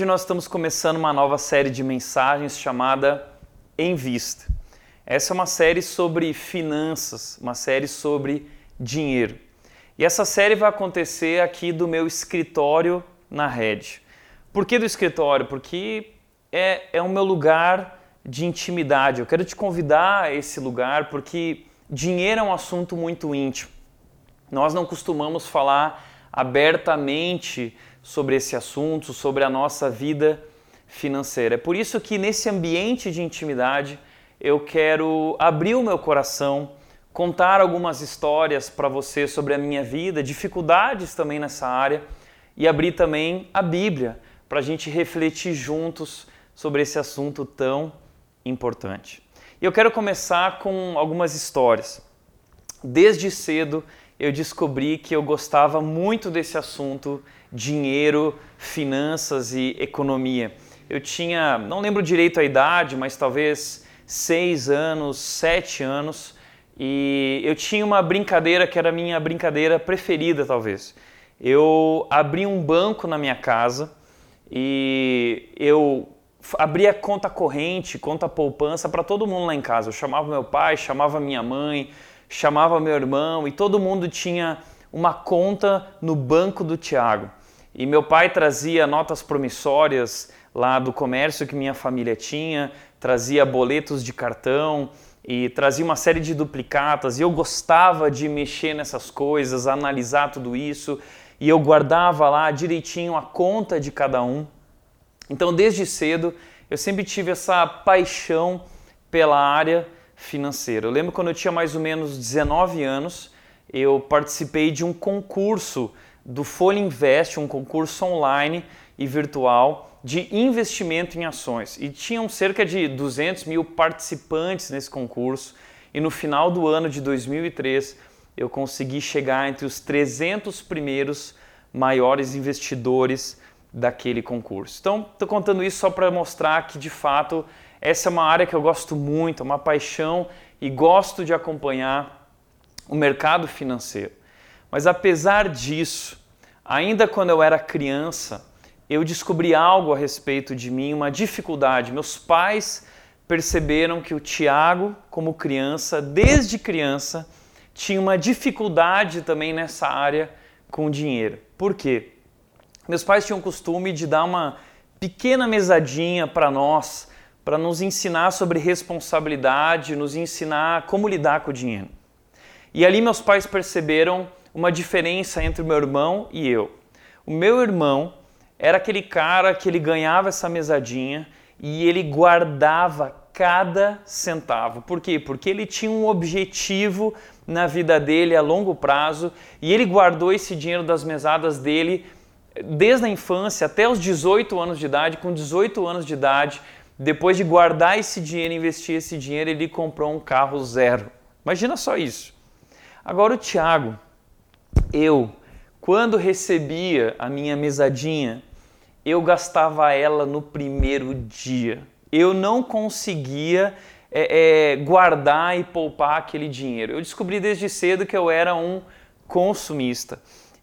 Hoje nós estamos começando uma nova série de mensagens chamada Em Vista. Essa é uma série sobre finanças, uma série sobre dinheiro. E essa série vai acontecer aqui do meu escritório na rede. Por que do escritório? Porque é, é o meu lugar de intimidade. Eu quero te convidar a esse lugar porque dinheiro é um assunto muito íntimo. Nós não costumamos falar abertamente sobre esse assunto, sobre a nossa vida financeira. É por isso que nesse ambiente de intimidade eu quero abrir o meu coração, contar algumas histórias para você sobre a minha vida, dificuldades também nessa área e abrir também a Bíblia para a gente refletir juntos sobre esse assunto tão importante. E eu quero começar com algumas histórias. Desde cedo eu descobri que eu gostava muito desse assunto dinheiro, finanças e economia. Eu tinha, não lembro direito a idade, mas talvez seis anos, sete anos, e eu tinha uma brincadeira que era a minha brincadeira preferida, talvez. Eu abri um banco na minha casa e eu abria conta corrente, conta poupança para todo mundo lá em casa. Eu chamava meu pai, chamava minha mãe, chamava meu irmão e todo mundo tinha uma conta no banco do Tiago. E meu pai trazia notas promissórias lá do comércio que minha família tinha, trazia boletos de cartão e trazia uma série de duplicatas. E eu gostava de mexer nessas coisas, analisar tudo isso, e eu guardava lá direitinho a conta de cada um. Então, desde cedo, eu sempre tive essa paixão pela área financeira. Eu lembro quando eu tinha mais ou menos 19 anos, eu participei de um concurso do Folha Invest, um concurso online e virtual de investimento em ações. E tinham cerca de 200 mil participantes nesse concurso. E no final do ano de 2003, eu consegui chegar entre os 300 primeiros maiores investidores daquele concurso. Então, estou contando isso só para mostrar que, de fato, essa é uma área que eu gosto muito, é uma paixão e gosto de acompanhar o mercado financeiro. Mas apesar disso, ainda quando eu era criança, eu descobri algo a respeito de mim, uma dificuldade. Meus pais perceberam que o Tiago, como criança, desde criança, tinha uma dificuldade também nessa área com dinheiro. Por quê? Meus pais tinham o costume de dar uma pequena mesadinha para nós para nos ensinar sobre responsabilidade, nos ensinar como lidar com o dinheiro. E ali meus pais perceberam uma diferença entre o meu irmão e eu. O meu irmão era aquele cara que ele ganhava essa mesadinha e ele guardava cada centavo. Por quê? Porque ele tinha um objetivo na vida dele a longo prazo e ele guardou esse dinheiro das mesadas dele desde a infância até os 18 anos de idade. Com 18 anos de idade, depois de guardar esse dinheiro, investir esse dinheiro, ele comprou um carro zero. Imagina só isso. Agora o Tiago, eu, quando recebia a minha mesadinha, eu gastava ela no primeiro dia. Eu não conseguia é, é, guardar e poupar aquele dinheiro. Eu descobri desde cedo que eu era um consumista.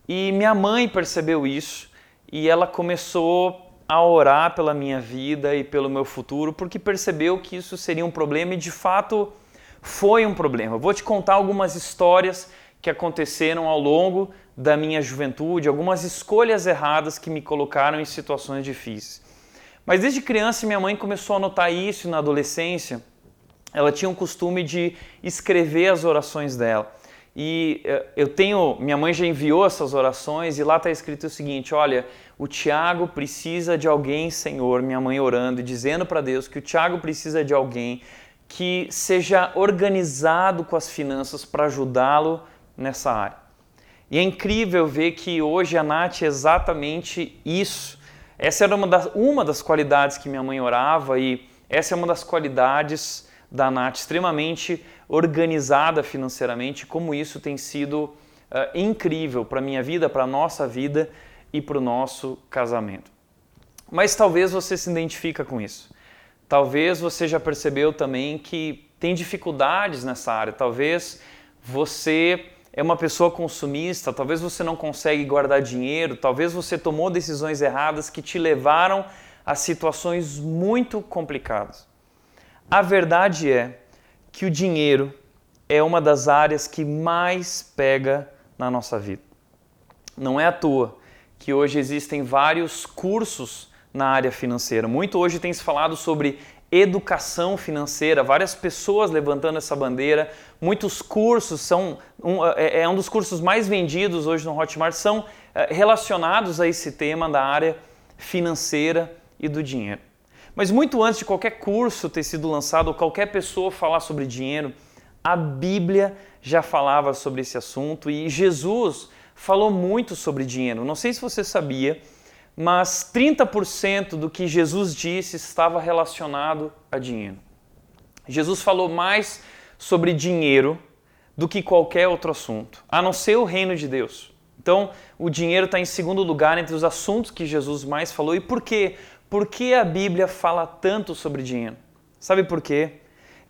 E minha mãe percebeu isso e ela começou a orar pela minha vida e pelo meu futuro, porque percebeu que isso seria um problema e de fato foi um problema. Eu vou te contar algumas histórias que aconteceram ao longo da minha juventude, algumas escolhas erradas que me colocaram em situações difíceis. Mas desde criança minha mãe começou a notar isso na adolescência. Ela tinha um costume de escrever as orações dela. E eh, eu tenho, minha mãe já enviou essas orações e lá está escrito o seguinte: olha, o Tiago precisa de alguém, Senhor, minha mãe orando e dizendo para Deus que o Tiago precisa de alguém que seja organizado com as finanças para ajudá-lo nessa área. E é incrível ver que hoje a Nath é exatamente isso. Essa era uma das, uma das qualidades que minha mãe orava e essa é uma das qualidades da Nath, extremamente organizada financeiramente, como isso tem sido uh, incrível para a minha vida, para a nossa vida e para o nosso casamento. Mas talvez você se identifica com isso. Talvez você já percebeu também que tem dificuldades nessa área. Talvez você é uma pessoa consumista, talvez você não consegue guardar dinheiro, talvez você tomou decisões erradas que te levaram a situações muito complicadas. A verdade é que o dinheiro é uma das áreas que mais pega na nossa vida. Não é à toa que hoje existem vários cursos na área financeira. Muito hoje tem se falado sobre educação financeira, várias pessoas levantando essa bandeira, muitos cursos são um, é, é um dos cursos mais vendidos hoje no Hotmart são é, relacionados a esse tema da área financeira e do dinheiro. Mas muito antes de qualquer curso ter sido lançado ou qualquer pessoa falar sobre dinheiro, a Bíblia já falava sobre esse assunto e Jesus falou muito sobre dinheiro. Não sei se você sabia, mas 30% do que Jesus disse estava relacionado a dinheiro. Jesus falou mais sobre dinheiro do que qualquer outro assunto, a não ser o reino de Deus. Então, o dinheiro está em segundo lugar entre os assuntos que Jesus mais falou. E por quê? Por que a Bíblia fala tanto sobre dinheiro? Sabe por quê?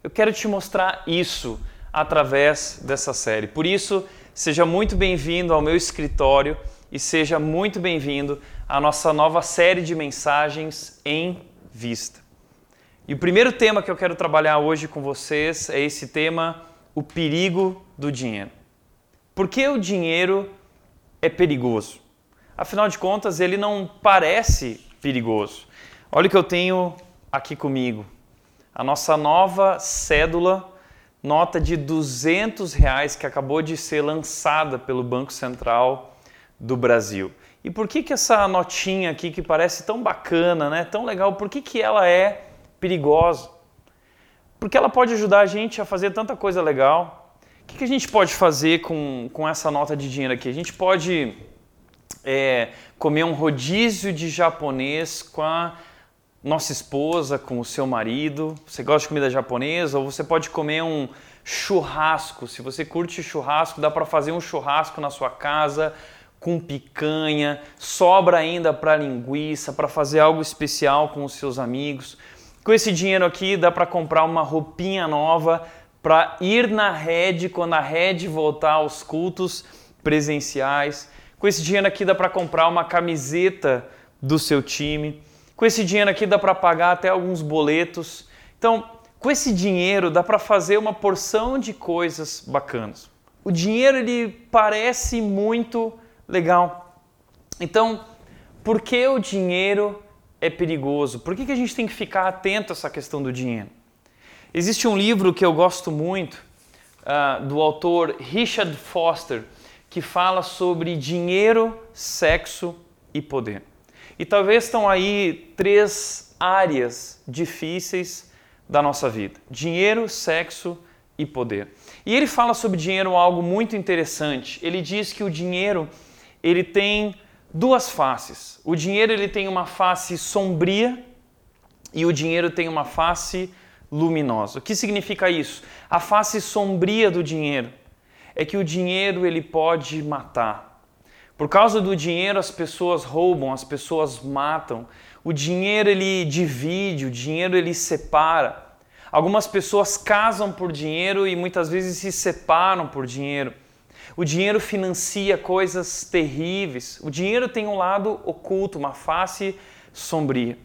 Eu quero te mostrar isso através dessa série. Por isso, seja muito bem-vindo ao meu escritório e seja muito bem-vindo à nossa nova série de mensagens em vista. E o primeiro tema que eu quero trabalhar hoje com vocês é esse tema, o perigo do dinheiro. Por que o dinheiro é perigoso? Afinal de contas, ele não parece perigoso. Olha o que eu tenho aqui comigo. A nossa nova cédula nota de 200 reais que acabou de ser lançada pelo Banco Central do Brasil. E por que, que essa notinha aqui que parece tão bacana, né, tão legal, por que, que ela é perigosa? Porque ela pode ajudar a gente a fazer tanta coisa legal. O que, que a gente pode fazer com, com essa nota de dinheiro aqui? A gente pode é, comer um rodízio de japonês com a nossa esposa, com o seu marido. Você gosta de comida japonesa? Ou você pode comer um churrasco. Se você curte churrasco, dá para fazer um churrasco na sua casa com picanha, sobra ainda para linguiça, para fazer algo especial com os seus amigos. Com esse dinheiro aqui dá para comprar uma roupinha nova para ir na rede quando a rede voltar aos cultos presenciais. Com esse dinheiro aqui dá para comprar uma camiseta do seu time. Com esse dinheiro aqui dá para pagar até alguns boletos. Então, com esse dinheiro dá para fazer uma porção de coisas bacanas. O dinheiro ele parece muito legal. Então, por que o dinheiro é perigoso? Por que, que a gente tem que ficar atento a essa questão do dinheiro? Existe um livro que eu gosto muito, uh, do autor Richard Foster, que fala sobre dinheiro, sexo e poder. E talvez estão aí três áreas difíceis da nossa vida: dinheiro, sexo e poder. E ele fala sobre dinheiro algo muito interessante. Ele diz que o dinheiro ele tem duas faces. O dinheiro ele tem uma face sombria e o dinheiro tem uma face luminosa. O que significa isso? A face sombria do dinheiro é que o dinheiro ele pode matar. Por causa do dinheiro as pessoas roubam, as pessoas matam. O dinheiro ele divide, o dinheiro ele separa. Algumas pessoas casam por dinheiro e muitas vezes se separam por dinheiro. O dinheiro financia coisas terríveis. O dinheiro tem um lado oculto, uma face sombria.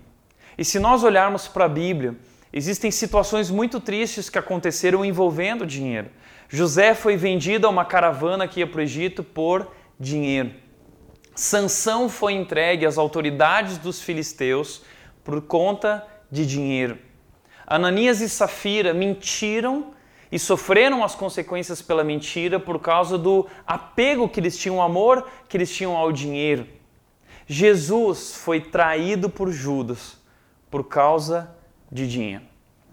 E se nós olharmos para a Bíblia, existem situações muito tristes que aconteceram envolvendo dinheiro. José foi vendido a uma caravana que ia para o Egito por dinheiro. Sansão foi entregue às autoridades dos filisteus por conta de dinheiro. Ananias e Safira mentiram e sofreram as consequências pela mentira por causa do apego que eles tinham, o amor que eles tinham ao dinheiro. Jesus foi traído por Judas por causa de dinheiro.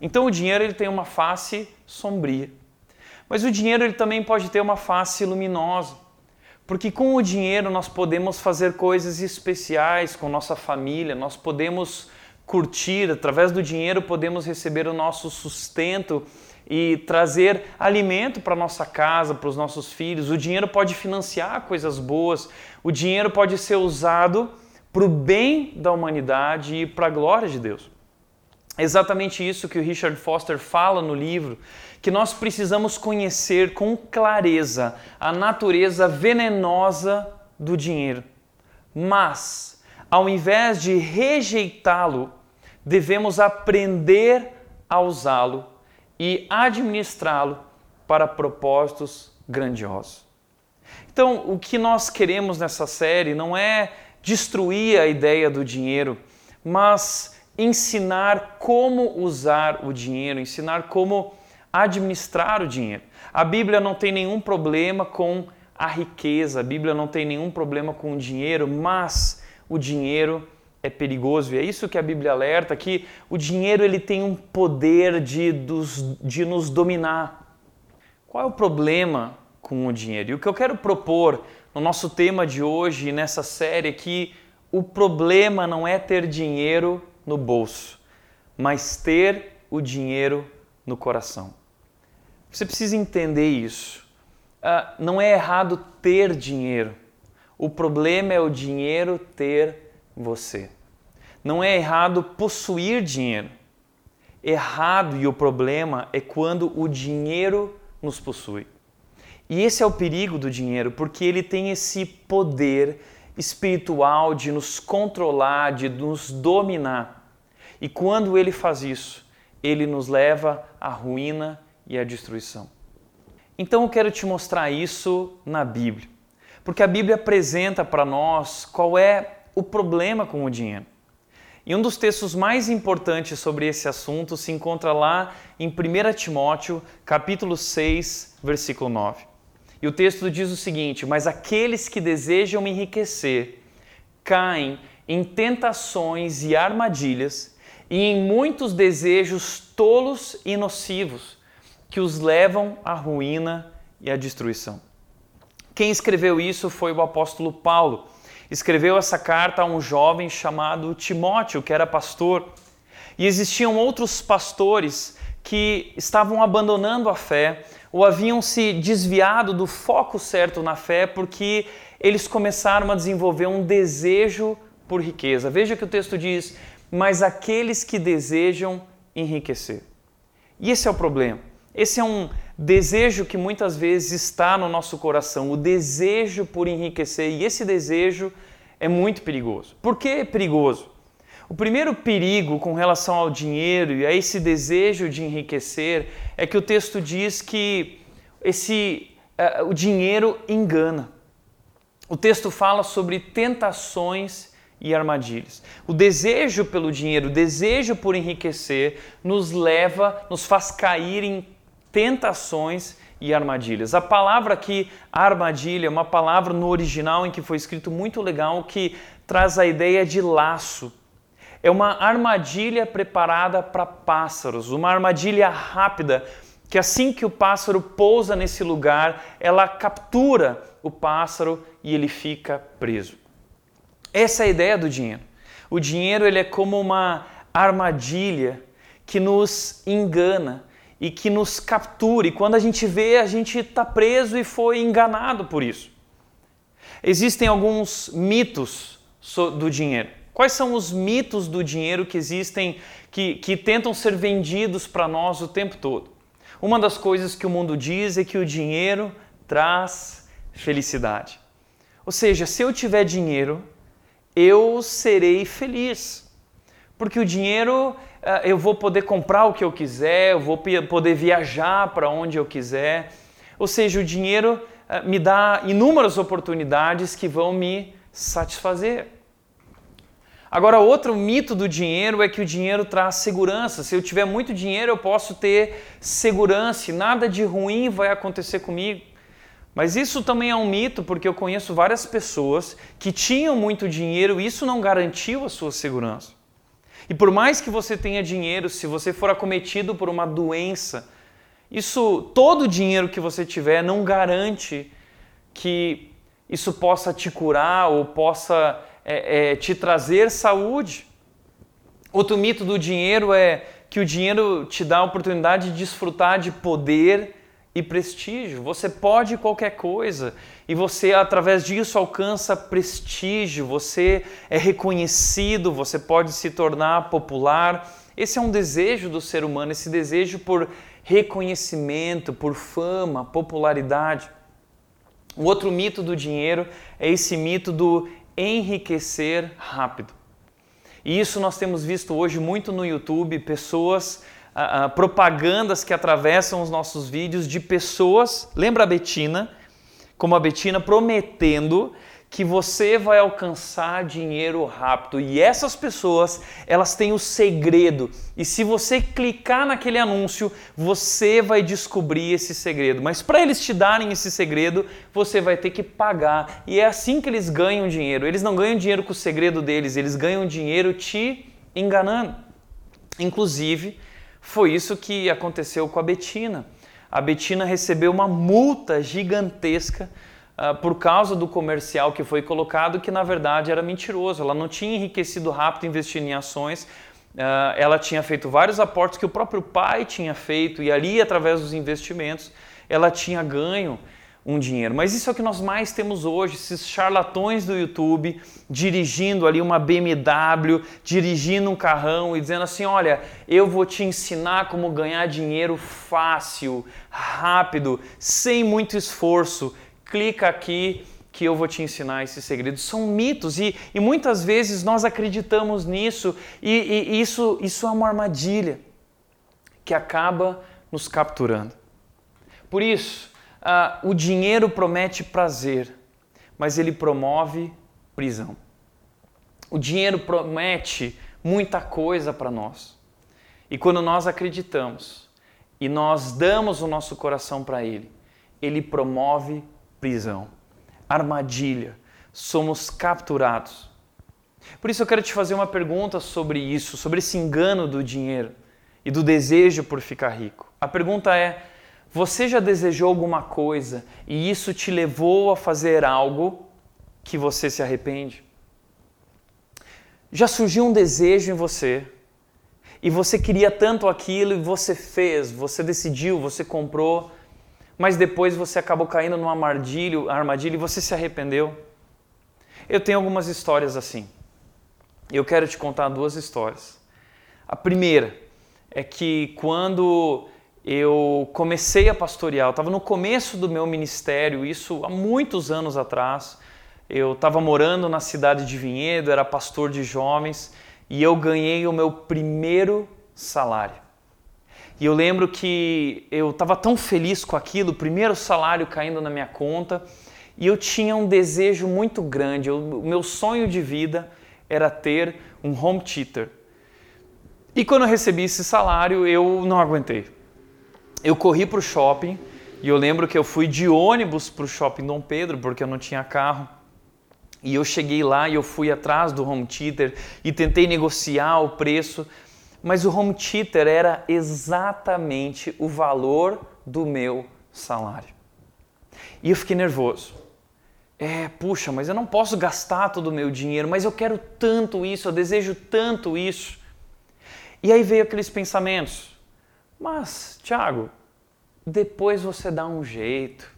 Então o dinheiro ele tem uma face sombria. Mas o dinheiro ele também pode ter uma face luminosa. Porque com o dinheiro nós podemos fazer coisas especiais com nossa família, nós podemos curtir, através do dinheiro podemos receber o nosso sustento e trazer alimento para nossa casa, para os nossos filhos. O dinheiro pode financiar coisas boas. O dinheiro pode ser usado para o bem da humanidade e para a glória de Deus. É exatamente isso que o Richard Foster fala no livro, que nós precisamos conhecer com clareza a natureza venenosa do dinheiro. Mas, ao invés de rejeitá-lo, devemos aprender a usá-lo e administrá-lo para propósitos grandiosos. Então, o que nós queremos nessa série não é destruir a ideia do dinheiro, mas ensinar como usar o dinheiro, ensinar como administrar o dinheiro. A Bíblia não tem nenhum problema com a riqueza, a Bíblia não tem nenhum problema com o dinheiro, mas o dinheiro é perigoso. E é isso que a Bíblia alerta, que o dinheiro ele tem um poder de, dos, de nos dominar. Qual é o problema com o dinheiro? E o que eu quero propor no nosso tema de hoje, nessa série, é que o problema não é ter dinheiro no bolso, mas ter o dinheiro no coração. Você precisa entender isso. Uh, não é errado ter dinheiro. O problema é o dinheiro ter você. Não é errado possuir dinheiro. Errado e o problema é quando o dinheiro nos possui. E esse é o perigo do dinheiro, porque ele tem esse poder espiritual de nos controlar, de nos dominar. E quando ele faz isso, ele nos leva à ruína e à destruição. Então eu quero te mostrar isso na Bíblia, porque a Bíblia apresenta para nós qual é o problema com o dinheiro. E um dos textos mais importantes sobre esse assunto se encontra lá em 1 Timóteo, capítulo 6, versículo 9. E o texto diz o seguinte: Mas aqueles que desejam enriquecer caem em tentações e armadilhas e em muitos desejos tolos e nocivos que os levam à ruína e à destruição. Quem escreveu isso foi o apóstolo Paulo. Escreveu essa carta a um jovem chamado Timóteo, que era pastor. E existiam outros pastores que estavam abandonando a fé ou haviam se desviado do foco certo na fé porque eles começaram a desenvolver um desejo por riqueza. Veja que o texto diz: Mas aqueles que desejam enriquecer. E esse é o problema. Esse é um desejo que muitas vezes está no nosso coração, o desejo por enriquecer. E esse desejo é muito perigoso. Por que é perigoso? O primeiro perigo com relação ao dinheiro e a esse desejo de enriquecer é que o texto diz que esse, uh, o dinheiro engana. O texto fala sobre tentações e armadilhas. O desejo pelo dinheiro, o desejo por enriquecer, nos leva, nos faz cair em tentações e armadilhas. A palavra aqui, armadilha, é uma palavra no original em que foi escrito muito legal que traz a ideia de laço é uma armadilha preparada para pássaros, uma armadilha rápida que assim que o pássaro pousa nesse lugar, ela captura o pássaro e ele fica preso. Essa é a ideia do dinheiro. O dinheiro ele é como uma armadilha que nos engana e que nos captura. E quando a gente vê, a gente está preso e foi enganado por isso. Existem alguns mitos do dinheiro. Quais são os mitos do dinheiro que existem, que, que tentam ser vendidos para nós o tempo todo? Uma das coisas que o mundo diz é que o dinheiro traz felicidade. Ou seja, se eu tiver dinheiro, eu serei feliz. Porque o dinheiro eh, eu vou poder comprar o que eu quiser, eu vou poder viajar para onde eu quiser. Ou seja, o dinheiro eh, me dá inúmeras oportunidades que vão me satisfazer. Agora, outro mito do dinheiro é que o dinheiro traz segurança. Se eu tiver muito dinheiro, eu posso ter segurança e nada de ruim vai acontecer comigo. Mas isso também é um mito, porque eu conheço várias pessoas que tinham muito dinheiro e isso não garantiu a sua segurança. E por mais que você tenha dinheiro, se você for acometido por uma doença, isso, todo o dinheiro que você tiver não garante que isso possa te curar ou possa é, é, te trazer saúde. Outro mito do dinheiro é que o dinheiro te dá a oportunidade de desfrutar de poder e prestígio. Você pode qualquer coisa e você, através disso, alcança prestígio, você é reconhecido, você pode se tornar popular. Esse é um desejo do ser humano, esse desejo por reconhecimento, por fama, popularidade. O outro mito do dinheiro é esse mito do enriquecer rápido. E isso nós temos visto hoje muito no YouTube, pessoas propagandas que atravessam os nossos vídeos de pessoas, lembra a Betina? Como a Betina prometendo que você vai alcançar dinheiro rápido. E essas pessoas, elas têm o segredo. E se você clicar naquele anúncio, você vai descobrir esse segredo. Mas para eles te darem esse segredo, você vai ter que pagar. E é assim que eles ganham dinheiro. Eles não ganham dinheiro com o segredo deles, eles ganham dinheiro te enganando. Inclusive, foi isso que aconteceu com a Betina. A Betina recebeu uma multa gigantesca uh, por causa do comercial que foi colocado, que na verdade era mentiroso. Ela não tinha enriquecido rápido investindo em ações. Uh, ela tinha feito vários aportes que o próprio pai tinha feito, e ali, através dos investimentos, ela tinha ganho um dinheiro. Mas isso é o que nós mais temos hoje, esses charlatões do YouTube dirigindo ali uma BMW, dirigindo um carrão e dizendo assim: "Olha, eu vou te ensinar como ganhar dinheiro fácil, rápido, sem muito esforço. Clica aqui que eu vou te ensinar esses segredos. São mitos e, e muitas vezes nós acreditamos nisso e, e isso, isso é uma armadilha que acaba nos capturando. Por isso, ah, o dinheiro promete prazer, mas ele promove prisão. O dinheiro promete muita coisa para nós. E quando nós acreditamos e nós damos o nosso coração para ele, ele promove prisão, armadilha, somos capturados. Por isso eu quero te fazer uma pergunta sobre isso, sobre esse engano do dinheiro e do desejo por ficar rico. A pergunta é: você já desejou alguma coisa e isso te levou a fazer algo que você se arrepende? Já surgiu um desejo em você e você queria tanto aquilo e você fez, você decidiu, você comprou, mas depois você acabou caindo numa armadilha, armadilha e você se arrependeu? Eu tenho algumas histórias assim. Eu quero te contar duas histórias. A primeira é que quando eu comecei a pastorear, eu estava no começo do meu ministério, isso há muitos anos atrás. Eu estava morando na cidade de Vinhedo, era pastor de jovens e eu ganhei o meu primeiro salário. E eu lembro que eu estava tão feliz com aquilo, o primeiro salário caindo na minha conta, e eu tinha um desejo muito grande. o meu sonho de vida era ter um home theater. E quando eu recebi esse salário, eu não aguentei eu corri para o shopping e eu lembro que eu fui de ônibus para o shopping Dom Pedro porque eu não tinha carro. E eu cheguei lá e eu fui atrás do home theater e tentei negociar o preço, mas o home theater era exatamente o valor do meu salário. E eu fiquei nervoso. É, puxa, mas eu não posso gastar todo o meu dinheiro, mas eu quero tanto isso, eu desejo tanto isso. E aí veio aqueles pensamentos. Mas, Tiago, depois você dá um jeito.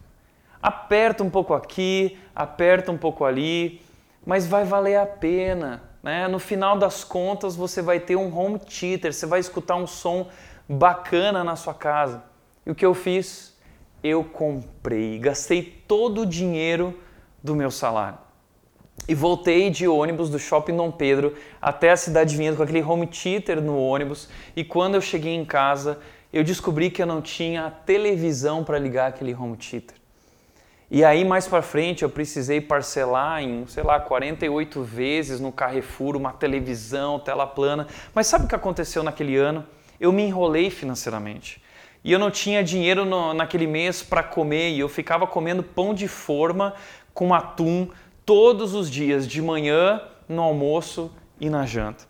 Aperta um pouco aqui, aperta um pouco ali, mas vai valer a pena. Né? No final das contas, você vai ter um home theater, você vai escutar um som bacana na sua casa. E o que eu fiz? Eu comprei, gastei todo o dinheiro do meu salário. E voltei de ônibus do Shopping Dom Pedro até a cidade vindo com aquele home theater no ônibus. E quando eu cheguei em casa, eu descobri que eu não tinha televisão para ligar aquele home theater. E aí mais para frente eu precisei parcelar em, sei lá, 48 vezes no Carrefour uma televisão, tela plana. Mas sabe o que aconteceu naquele ano? Eu me enrolei financeiramente. E eu não tinha dinheiro no, naquele mês para comer e eu ficava comendo pão de forma com atum todos os dias, de manhã, no almoço e na janta.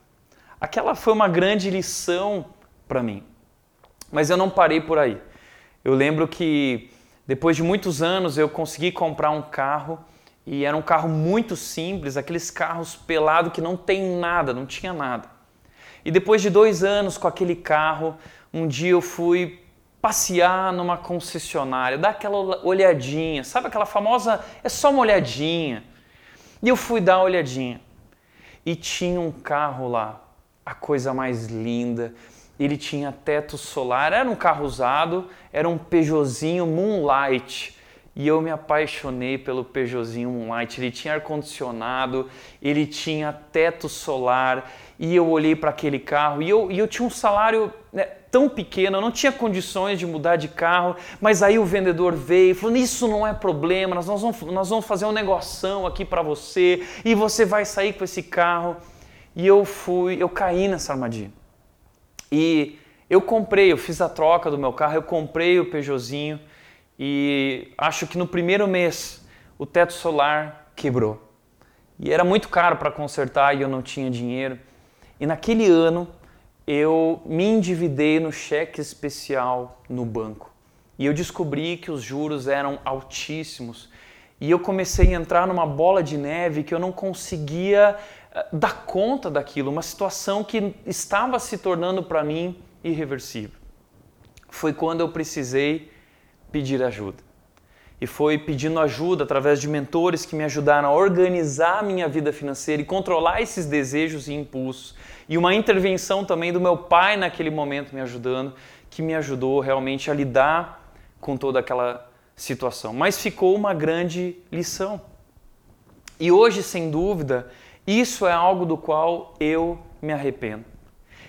Aquela foi uma grande lição para mim. Mas eu não parei por aí. Eu lembro que depois de muitos anos eu consegui comprar um carro e era um carro muito simples, aqueles carros pelado que não tem nada, não tinha nada. E depois de dois anos com aquele carro, um dia eu fui passear numa concessionária, dar aquela olhadinha, sabe aquela famosa, é só uma olhadinha. E eu fui dar uma olhadinha. E tinha um carro lá, a coisa mais linda. Ele tinha teto solar, era um carro usado, era um Peugeotzinho Moonlight. E eu me apaixonei pelo Peugeotzinho Moonlight. Ele tinha ar-condicionado, ele tinha teto solar. E eu olhei para aquele carro e eu, e eu tinha um salário né, tão pequeno, eu não tinha condições de mudar de carro. Mas aí o vendedor veio falou: Isso não é problema, nós vamos, nós vamos fazer um negoção aqui para você e você vai sair com esse carro. E eu fui, eu caí nessa armadilha. E eu comprei, eu fiz a troca do meu carro, eu comprei o Peugeotzinho e acho que no primeiro mês o teto solar quebrou. E era muito caro para consertar e eu não tinha dinheiro. E naquele ano eu me endividei no cheque especial no banco. E eu descobri que os juros eram altíssimos. E eu comecei a entrar numa bola de neve que eu não conseguia eh, dar conta daquilo, uma situação que estava se tornando para mim irreversível. Foi quando eu precisei pedir ajuda. E foi pedindo ajuda através de mentores que me ajudaram a organizar a minha vida financeira e controlar esses desejos e impulsos. E uma intervenção também do meu pai naquele momento me ajudando, que me ajudou realmente a lidar com toda aquela situação. Mas ficou uma grande lição. E hoje, sem dúvida, isso é algo do qual eu me arrependo.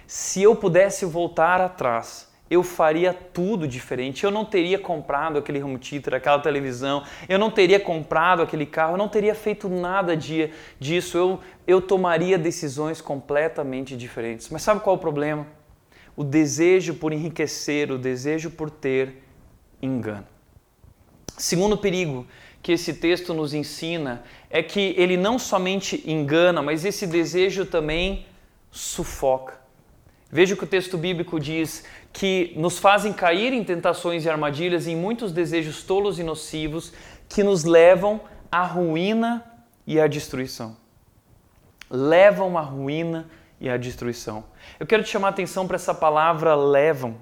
Se eu pudesse voltar atrás, eu faria tudo diferente. Eu não teria comprado aquele home theater, aquela televisão, eu não teria comprado aquele carro, eu não teria feito nada de, disso. Eu, eu tomaria decisões completamente diferentes. Mas sabe qual é o problema? O desejo por enriquecer, o desejo por ter engano. Segundo perigo que esse texto nos ensina é que ele não somente engana, mas esse desejo também sufoca. Veja que o texto bíblico diz: que nos fazem cair em tentações e armadilhas em muitos desejos tolos e nocivos que nos levam à ruína e à destruição. Levam à ruína e à destruição. Eu quero te chamar a atenção para essa palavra levam.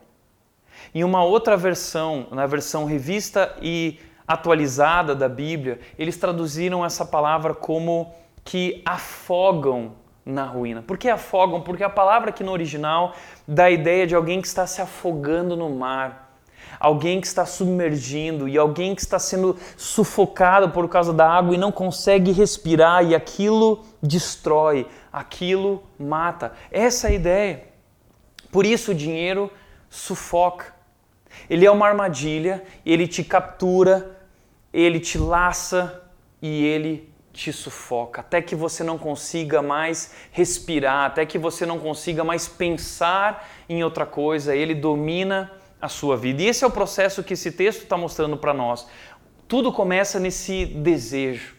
Em uma outra versão, na versão revista e atualizada da Bíblia, eles traduziram essa palavra como que afogam na ruína. Por que afogam? Porque a palavra aqui no original dá a ideia de alguém que está se afogando no mar, alguém que está submergindo e alguém que está sendo sufocado por causa da água e não consegue respirar e aquilo destrói, aquilo mata. Essa é a ideia. Por isso o dinheiro sufoca. Ele é uma armadilha, ele te captura, ele te laça e ele te sufoca, até que você não consiga mais respirar, até que você não consiga mais pensar em outra coisa, ele domina a sua vida. E esse é o processo que esse texto está mostrando para nós. Tudo começa nesse desejo.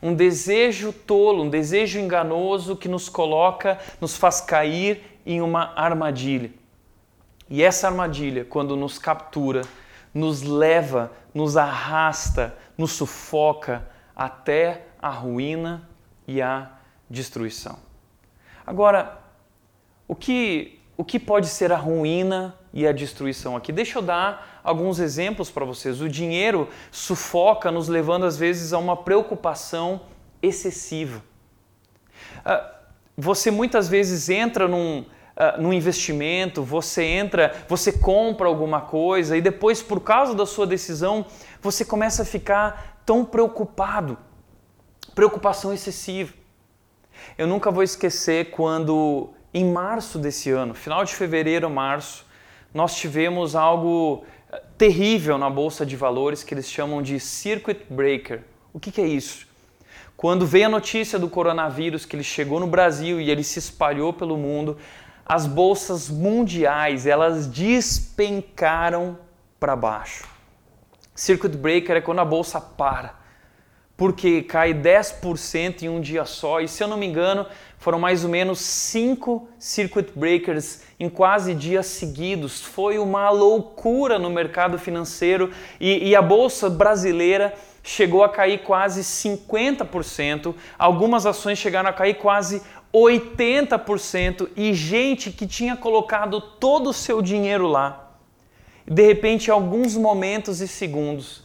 Um desejo tolo, um desejo enganoso que nos coloca, nos faz cair em uma armadilha. E essa armadilha, quando nos captura, nos leva, nos arrasta, nos sufoca, até a ruína e a destruição. Agora, o que, o que pode ser a ruína e a destruição aqui? Deixa eu dar alguns exemplos para vocês. O dinheiro sufoca, nos levando às vezes a uma preocupação excessiva. Ah, você muitas vezes entra num, Uh, no investimento, você entra, você compra alguma coisa e depois, por causa da sua decisão, você começa a ficar tão preocupado, preocupação excessiva. Eu nunca vou esquecer quando, em março desse ano, final de fevereiro, março, nós tivemos algo eh, terrível na bolsa de valores que eles chamam de circuit breaker. O que, que é isso? Quando veio a notícia do coronavírus que ele chegou no Brasil e ele se espalhou pelo mundo, as bolsas mundiais elas despencaram para baixo. Circuit breaker é quando a bolsa para, porque cai 10% em um dia só. E se eu não me engano, foram mais ou menos 5 circuit breakers em quase dias seguidos. Foi uma loucura no mercado financeiro e, e a bolsa brasileira chegou a cair quase 50%. Algumas ações chegaram a cair quase 80% e gente que tinha colocado todo o seu dinheiro lá de repente, em alguns momentos e segundos,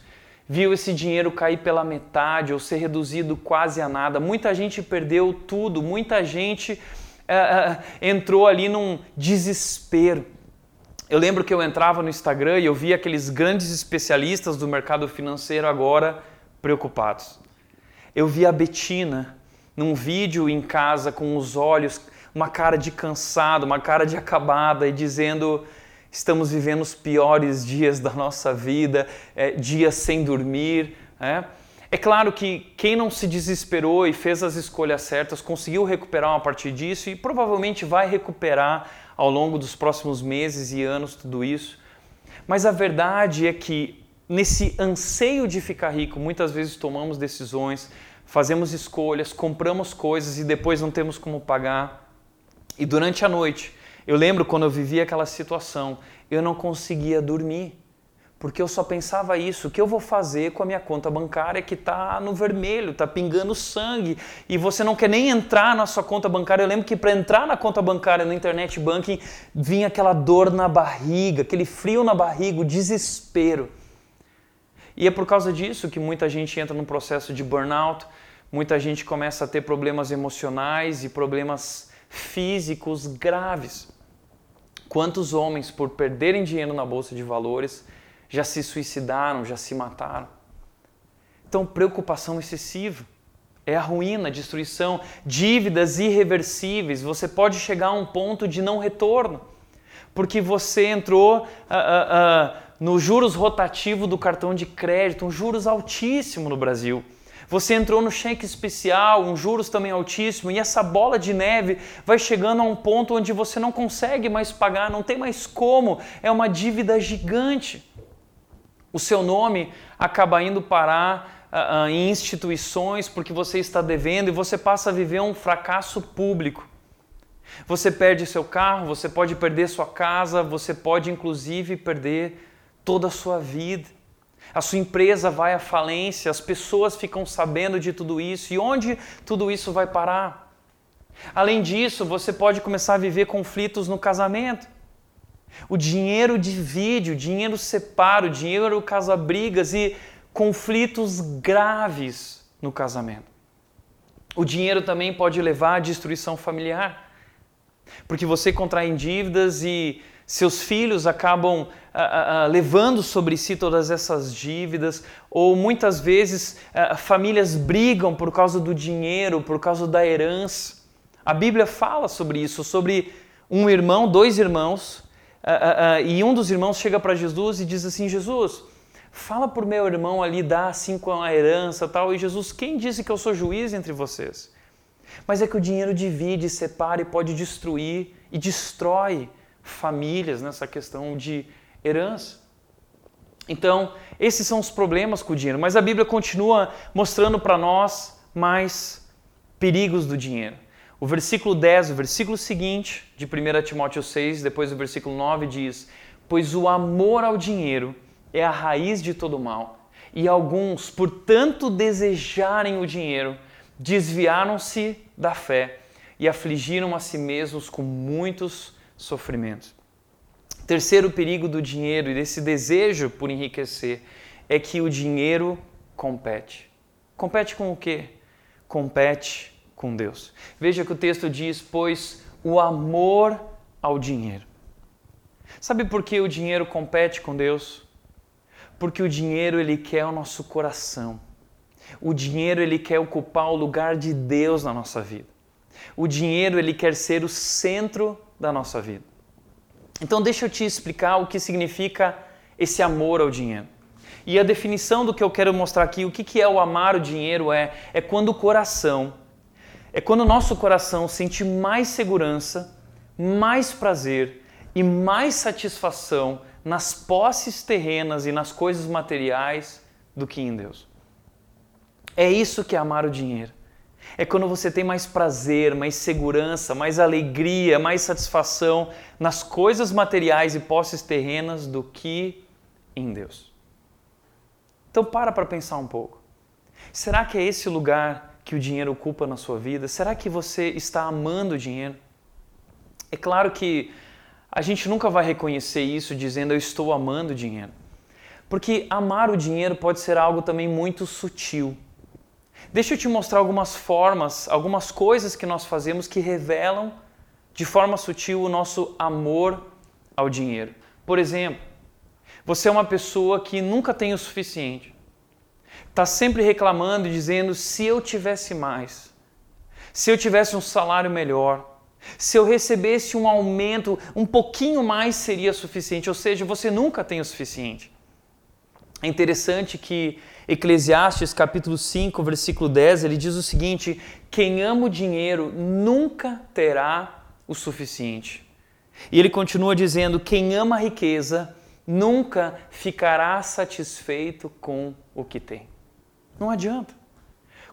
viu esse dinheiro cair pela metade ou ser reduzido quase a nada. Muita gente perdeu tudo, muita gente uh, entrou ali num desespero. Eu lembro que eu entrava no Instagram e eu via aqueles grandes especialistas do mercado financeiro agora preocupados. Eu vi a Betina num vídeo em casa com os olhos, uma cara de cansado, uma cara de acabada e dizendo: estamos vivendo os piores dias da nossa vida, é, dias sem dormir. É? é claro que quem não se desesperou e fez as escolhas certas conseguiu recuperar uma partir disso e provavelmente vai recuperar ao longo dos próximos meses e anos tudo isso. Mas a verdade é que nesse anseio de ficar rico, muitas vezes tomamos decisões fazemos escolhas, compramos coisas e depois não temos como pagar. E durante a noite, eu lembro quando eu vivia aquela situação, eu não conseguia dormir, porque eu só pensava isso: o que eu vou fazer com a minha conta bancária que está no vermelho, está pingando sangue, e você não quer nem entrar na sua conta bancária. Eu lembro que para entrar na conta bancária no internet banking vinha aquela dor na barriga, aquele frio na barriga, o desespero. E é por causa disso que muita gente entra num processo de burnout, muita gente começa a ter problemas emocionais e problemas físicos graves. Quantos homens, por perderem dinheiro na bolsa de valores, já se suicidaram, já se mataram? Então, preocupação excessiva é a ruína, a destruição, dívidas irreversíveis. Você pode chegar a um ponto de não retorno, porque você entrou. Uh, uh, uh, no juros rotativo do cartão de crédito, um juros altíssimo no Brasil. Você entrou no cheque especial, um juros também altíssimo, e essa bola de neve vai chegando a um ponto onde você não consegue mais pagar, não tem mais como, é uma dívida gigante. O seu nome acaba indo parar uh, uh, em instituições porque você está devendo e você passa a viver um fracasso público. Você perde seu carro, você pode perder sua casa, você pode inclusive perder toda a sua vida. A sua empresa vai à falência, as pessoas ficam sabendo de tudo isso e onde tudo isso vai parar? Além disso, você pode começar a viver conflitos no casamento. O dinheiro divide, o dinheiro separa, o dinheiro causa brigas e conflitos graves no casamento. O dinheiro também pode levar à destruição familiar, porque você contrai dívidas e seus filhos acabam ah, ah, ah, levando sobre si todas essas dívidas, ou muitas vezes famílias brigam por causa do dinheiro, por causa da herança. A Bíblia fala sobre isso, sobre um irmão, dois irmãos, e um dos irmãos chega para Jesus e diz assim: Jesus, fala por meu irmão ali dar assim com a herança tal. E Jesus, quem disse que eu sou juiz entre vocês? Mas é que o dinheiro divide, separa e pode destruir e destrói famílias nessa questão de herança. Então, esses são os problemas com o dinheiro, mas a Bíblia continua mostrando para nós mais perigos do dinheiro. O versículo 10, o versículo seguinte de 1 Timóteo 6, depois o versículo 9 diz: Pois o amor ao dinheiro é a raiz de todo mal, e alguns, por tanto desejarem o dinheiro, desviaram-se da fé e afligiram a si mesmos com muitos sofrimentos. Terceiro perigo do dinheiro e desse desejo por enriquecer é que o dinheiro compete. Compete com o quê? Compete com Deus. Veja que o texto diz: pois o amor ao dinheiro. Sabe por que o dinheiro compete com Deus? Porque o dinheiro ele quer o nosso coração. O dinheiro ele quer ocupar o lugar de Deus na nossa vida. O dinheiro ele quer ser o centro da nossa vida. Então, deixa eu te explicar o que significa esse amor ao dinheiro. E a definição do que eu quero mostrar aqui, o que é o amar o dinheiro é, é quando o coração, é quando o nosso coração sente mais segurança, mais prazer e mais satisfação nas posses terrenas e nas coisas materiais do que em Deus. É isso que é amar o dinheiro. É quando você tem mais prazer, mais segurança, mais alegria, mais satisfação nas coisas materiais e posses terrenas do que em Deus. Então para para pensar um pouco. Será que é esse lugar que o dinheiro ocupa na sua vida? Será que você está amando o dinheiro? É claro que a gente nunca vai reconhecer isso dizendo eu estou amando o dinheiro. Porque amar o dinheiro pode ser algo também muito sutil. Deixa eu te mostrar algumas formas, algumas coisas que nós fazemos que revelam de forma sutil o nosso amor ao dinheiro. Por exemplo, você é uma pessoa que nunca tem o suficiente. Está sempre reclamando e dizendo: se eu tivesse mais, se eu tivesse um salário melhor, se eu recebesse um aumento, um pouquinho mais seria suficiente. Ou seja, você nunca tem o suficiente. É interessante que Eclesiastes capítulo 5, versículo 10, ele diz o seguinte: quem ama o dinheiro nunca terá o suficiente. E ele continua dizendo: quem ama a riqueza nunca ficará satisfeito com o que tem. Não adianta.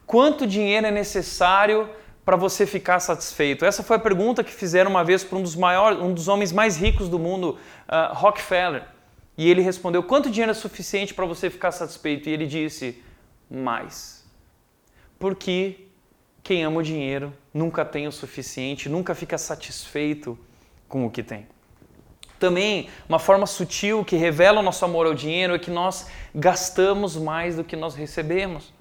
Quanto dinheiro é necessário para você ficar satisfeito? Essa foi a pergunta que fizeram uma vez para um dos maiores, um dos homens mais ricos do mundo, uh, Rockefeller. E ele respondeu: Quanto dinheiro é suficiente para você ficar satisfeito? E ele disse: Mais. Porque quem ama o dinheiro nunca tem o suficiente, nunca fica satisfeito com o que tem. Também, uma forma sutil que revela o nosso amor ao dinheiro é que nós gastamos mais do que nós recebemos.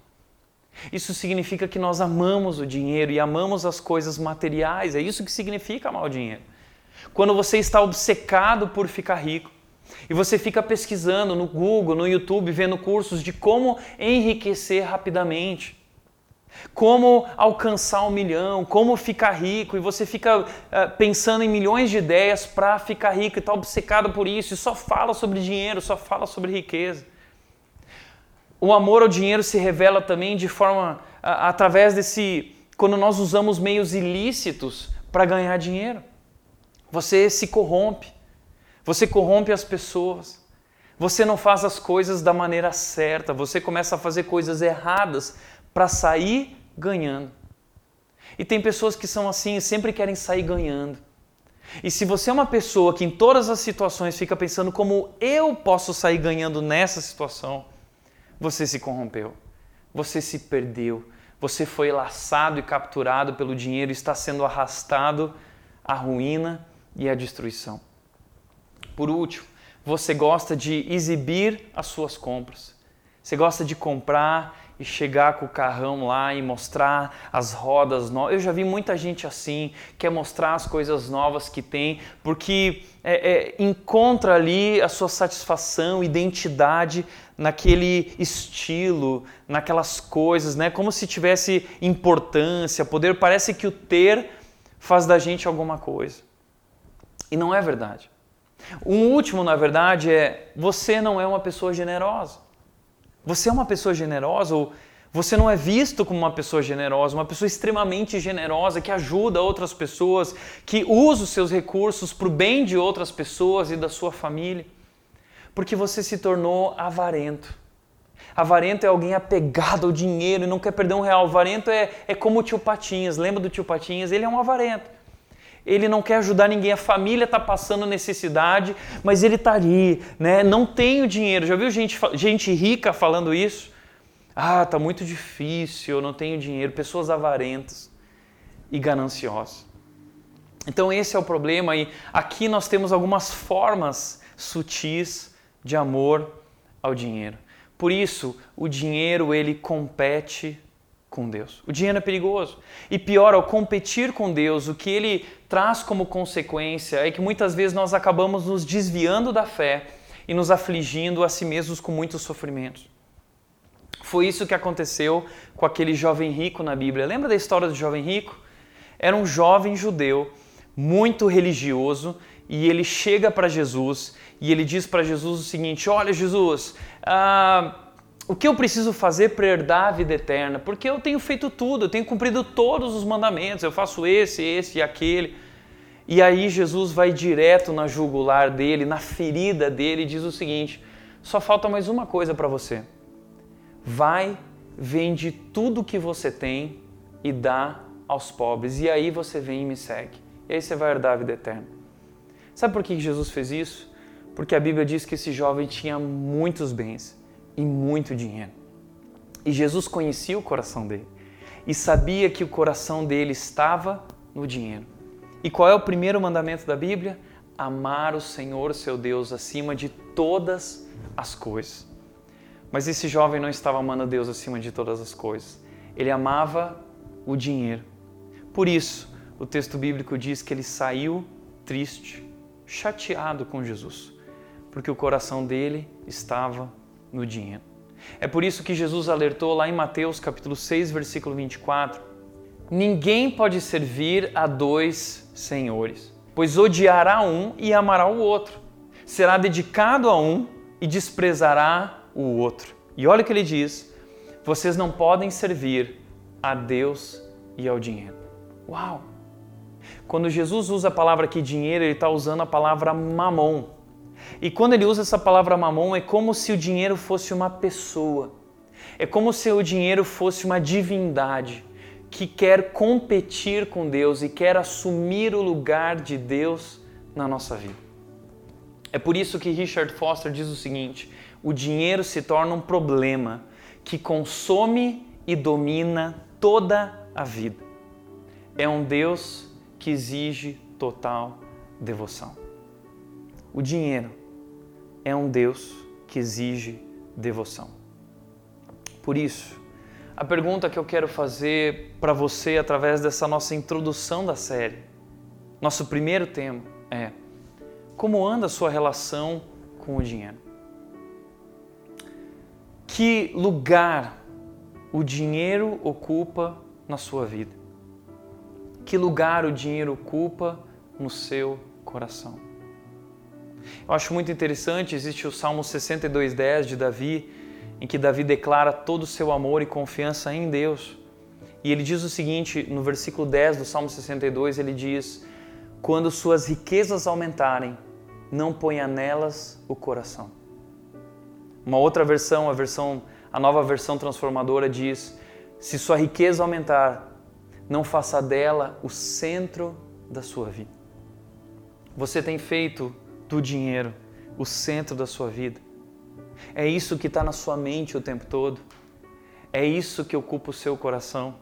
Isso significa que nós amamos o dinheiro e amamos as coisas materiais. É isso que significa amar o dinheiro. Quando você está obcecado por ficar rico, e você fica pesquisando no Google, no YouTube, vendo cursos de como enriquecer rapidamente, como alcançar um milhão, como ficar rico, e você fica uh, pensando em milhões de ideias para ficar rico e está obcecado por isso, e só fala sobre dinheiro, só fala sobre riqueza. O amor ao dinheiro se revela também de forma, uh, através desse, quando nós usamos meios ilícitos para ganhar dinheiro. Você se corrompe. Você corrompe as pessoas. Você não faz as coisas da maneira certa. Você começa a fazer coisas erradas para sair ganhando. E tem pessoas que são assim e sempre querem sair ganhando. E se você é uma pessoa que em todas as situações fica pensando como eu posso sair ganhando nessa situação, você se corrompeu. Você se perdeu. Você foi laçado e capturado pelo dinheiro e está sendo arrastado à ruína e à destruição. Por último, você gosta de exibir as suas compras. Você gosta de comprar e chegar com o carrão lá e mostrar as rodas novas. Eu já vi muita gente assim, quer mostrar as coisas novas que tem, porque é, é, encontra ali a sua satisfação, identidade naquele estilo, naquelas coisas, né? Como se tivesse importância, poder. Parece que o ter faz da gente alguma coisa. E não é verdade. Um último, na verdade, é você não é uma pessoa generosa. Você é uma pessoa generosa ou você não é visto como uma pessoa generosa, uma pessoa extremamente generosa que ajuda outras pessoas, que usa os seus recursos para o bem de outras pessoas e da sua família, porque você se tornou avarento. Avarento é alguém apegado ao dinheiro e não quer perder um real. Avarento é, é como o tio Patinhas. Lembra do tio Patinhas? Ele é um avarento ele não quer ajudar ninguém, a família está passando necessidade, mas ele está ali, né? não tem o dinheiro. Já viu gente, gente rica falando isso? Ah, está muito difícil, eu não tenho dinheiro. Pessoas avarentas e gananciosas. Então esse é o problema e aqui nós temos algumas formas sutis de amor ao dinheiro. Por isso, o dinheiro ele compete com Deus. O dinheiro é perigoso. E pior, ao competir com Deus, o que ele traz como consequência é que muitas vezes nós acabamos nos desviando da fé e nos afligindo a si mesmos com muitos sofrimentos. Foi isso que aconteceu com aquele jovem rico na Bíblia. Lembra da história do jovem rico? Era um jovem judeu, muito religioso, e ele chega para Jesus e ele diz para Jesus o seguinte: Olha, Jesus, ah, o que eu preciso fazer para herdar a vida eterna? Porque eu tenho feito tudo, eu tenho cumprido todos os mandamentos, eu faço esse, esse e aquele. E aí Jesus vai direto na jugular dele, na ferida dele e diz o seguinte: só falta mais uma coisa para você. Vai, vende tudo que você tem e dá aos pobres, e aí você vem e me segue. E aí você vai herdar a vida eterna. Sabe por que Jesus fez isso? Porque a Bíblia diz que esse jovem tinha muitos bens e muito dinheiro. E Jesus conhecia o coração dele e sabia que o coração dele estava no dinheiro. E qual é o primeiro mandamento da Bíblia? amar o Senhor, seu Deus, acima de todas as coisas. Mas esse jovem não estava amando Deus acima de todas as coisas. Ele amava o dinheiro. Por isso, o texto bíblico diz que ele saiu triste, chateado com Jesus, porque o coração dele estava no dinheiro. É por isso que Jesus alertou lá em Mateus capítulo 6, versículo 24: Ninguém pode servir a dois senhores, pois odiará um e amará o outro. Será dedicado a um e desprezará o outro. E olha o que ele diz: vocês não podem servir a Deus e ao dinheiro. Uau! Quando Jesus usa a palavra aqui dinheiro, ele está usando a palavra mamon. E quando ele usa essa palavra mamon, é como se o dinheiro fosse uma pessoa. É como se o dinheiro fosse uma divindade que quer competir com Deus e quer assumir o lugar de Deus na nossa vida. É por isso que Richard Foster diz o seguinte: o dinheiro se torna um problema que consome e domina toda a vida. É um Deus que exige total devoção. O dinheiro é um Deus que exige devoção. Por isso, a pergunta que eu quero fazer para você através dessa nossa introdução da série, nosso primeiro tema é: como anda a sua relação com o dinheiro? Que lugar o dinheiro ocupa na sua vida? Que lugar o dinheiro ocupa no seu coração? Eu acho muito interessante, existe o Salmo 62:10 de Davi, em que Davi declara todo o seu amor e confiança em Deus. E ele diz o seguinte, no versículo 10 do Salmo 62, ele diz: "Quando suas riquezas aumentarem, não ponha nelas o coração." Uma outra versão, a versão, a nova versão transformadora diz: se sua riqueza aumentar, não faça dela o centro da sua vida. Você tem feito do dinheiro o centro da sua vida? É isso que está na sua mente o tempo todo? É isso que ocupa o seu coração?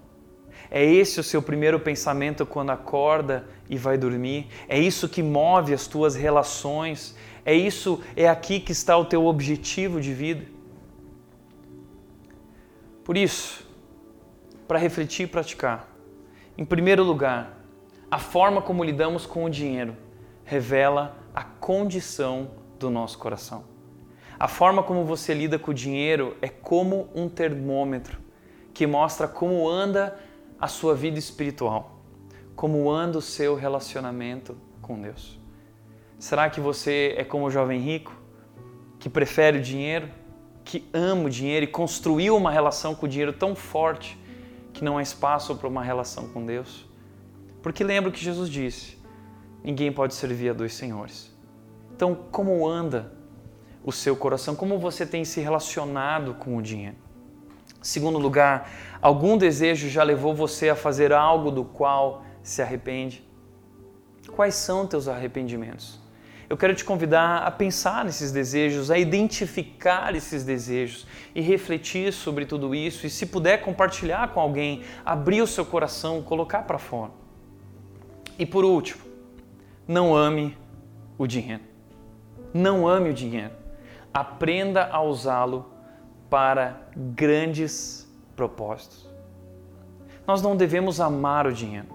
É esse o seu primeiro pensamento quando acorda e vai dormir? É isso que move as tuas relações? É isso, é aqui que está o teu objetivo de vida. Por isso, para refletir e praticar, em primeiro lugar, a forma como lidamos com o dinheiro revela condição do nosso coração. A forma como você lida com o dinheiro é como um termômetro que mostra como anda a sua vida espiritual, como anda o seu relacionamento com Deus. Será que você é como o jovem rico, que prefere o dinheiro, que ama o dinheiro e construiu uma relação com o dinheiro tão forte que não há espaço para uma relação com Deus? Porque lembra o que Jesus disse: ninguém pode servir a dois senhores. Então, como anda o seu coração? Como você tem se relacionado com o dinheiro? Segundo lugar, algum desejo já levou você a fazer algo do qual se arrepende? Quais são teus arrependimentos? eu quero te convidar a pensar nesses desejos, a identificar esses desejos e refletir sobre tudo isso. E se puder compartilhar com alguém, abrir o seu coração, colocar para fora. E por último, não ame o dinheiro. Não ame o dinheiro. Aprenda a usá-lo para grandes propósitos. Nós não devemos amar o dinheiro.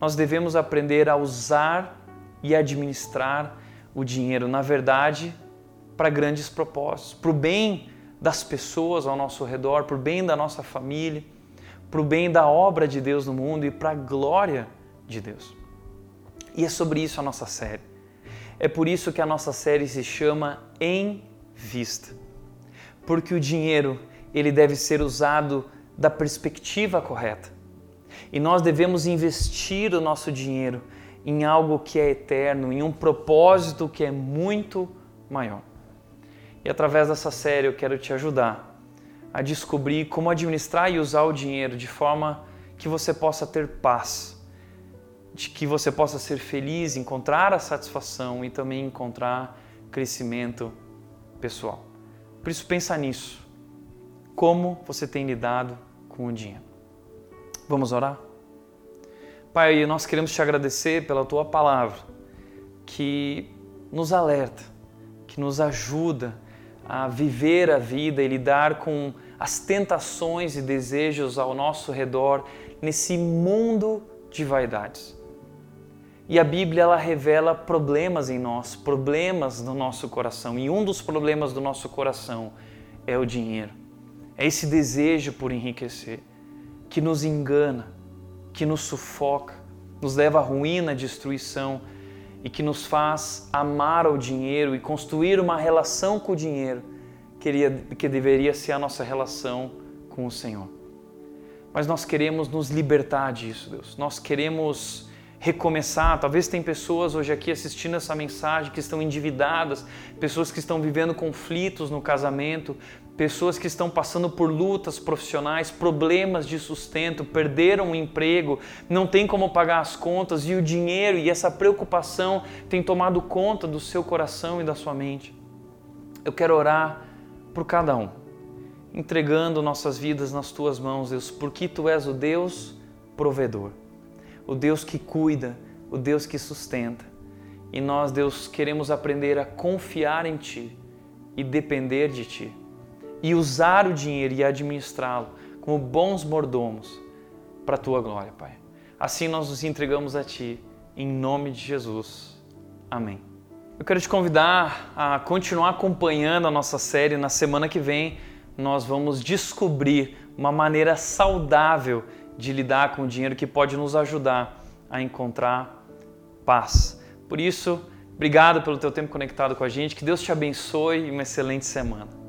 Nós devemos aprender a usar e administrar o dinheiro, na verdade, para grandes propósitos, para o bem das pessoas ao nosso redor, para o bem da nossa família, para o bem da obra de Deus no mundo e para a glória de Deus. E é sobre isso a nossa série. É por isso que a nossa série se chama Em Vista. Porque o dinheiro, ele deve ser usado da perspectiva correta. E nós devemos investir o nosso dinheiro em algo que é eterno, em um propósito que é muito maior. E através dessa série eu quero te ajudar a descobrir como administrar e usar o dinheiro de forma que você possa ter paz, de que você possa ser feliz, encontrar a satisfação e também encontrar crescimento pessoal. Por isso pensa nisso. Como você tem lidado com o dinheiro? Vamos orar? Pai, nós queremos te agradecer pela tua palavra, que nos alerta, que nos ajuda a viver a vida e lidar com as tentações e desejos ao nosso redor nesse mundo de vaidades. E a Bíblia ela revela problemas em nós, problemas no nosso coração. E um dos problemas do nosso coração é o dinheiro. É esse desejo por enriquecer que nos engana, que nos sufoca, nos leva à ruína, à destruição e que nos faz amar o dinheiro e construir uma relação com o dinheiro que, deveria ser a nossa relação com o Senhor. Mas nós queremos nos libertar disso, Deus. Nós queremos recomeçar. Talvez tem pessoas hoje aqui assistindo essa mensagem que estão endividadas, pessoas que estão vivendo conflitos no casamento, pessoas que estão passando por lutas profissionais, problemas de sustento, perderam o emprego, não tem como pagar as contas e o dinheiro e essa preocupação tem tomado conta do seu coração e da sua mente. Eu quero orar por cada um, entregando nossas vidas nas tuas mãos, Deus, porque tu és o Deus provedor o Deus que cuida, o Deus que sustenta. E nós, Deus, queremos aprender a confiar em Ti e depender de Ti. E usar o dinheiro e administrá-lo como bons mordomos para a Tua glória, Pai. Assim nós nos entregamos a Ti, em nome de Jesus. Amém. Eu quero te convidar a continuar acompanhando a nossa série. Na semana que vem, nós vamos descobrir uma maneira saudável de lidar com o dinheiro que pode nos ajudar a encontrar paz. Por isso, obrigado pelo teu tempo conectado com a gente. Que Deus te abençoe e uma excelente semana.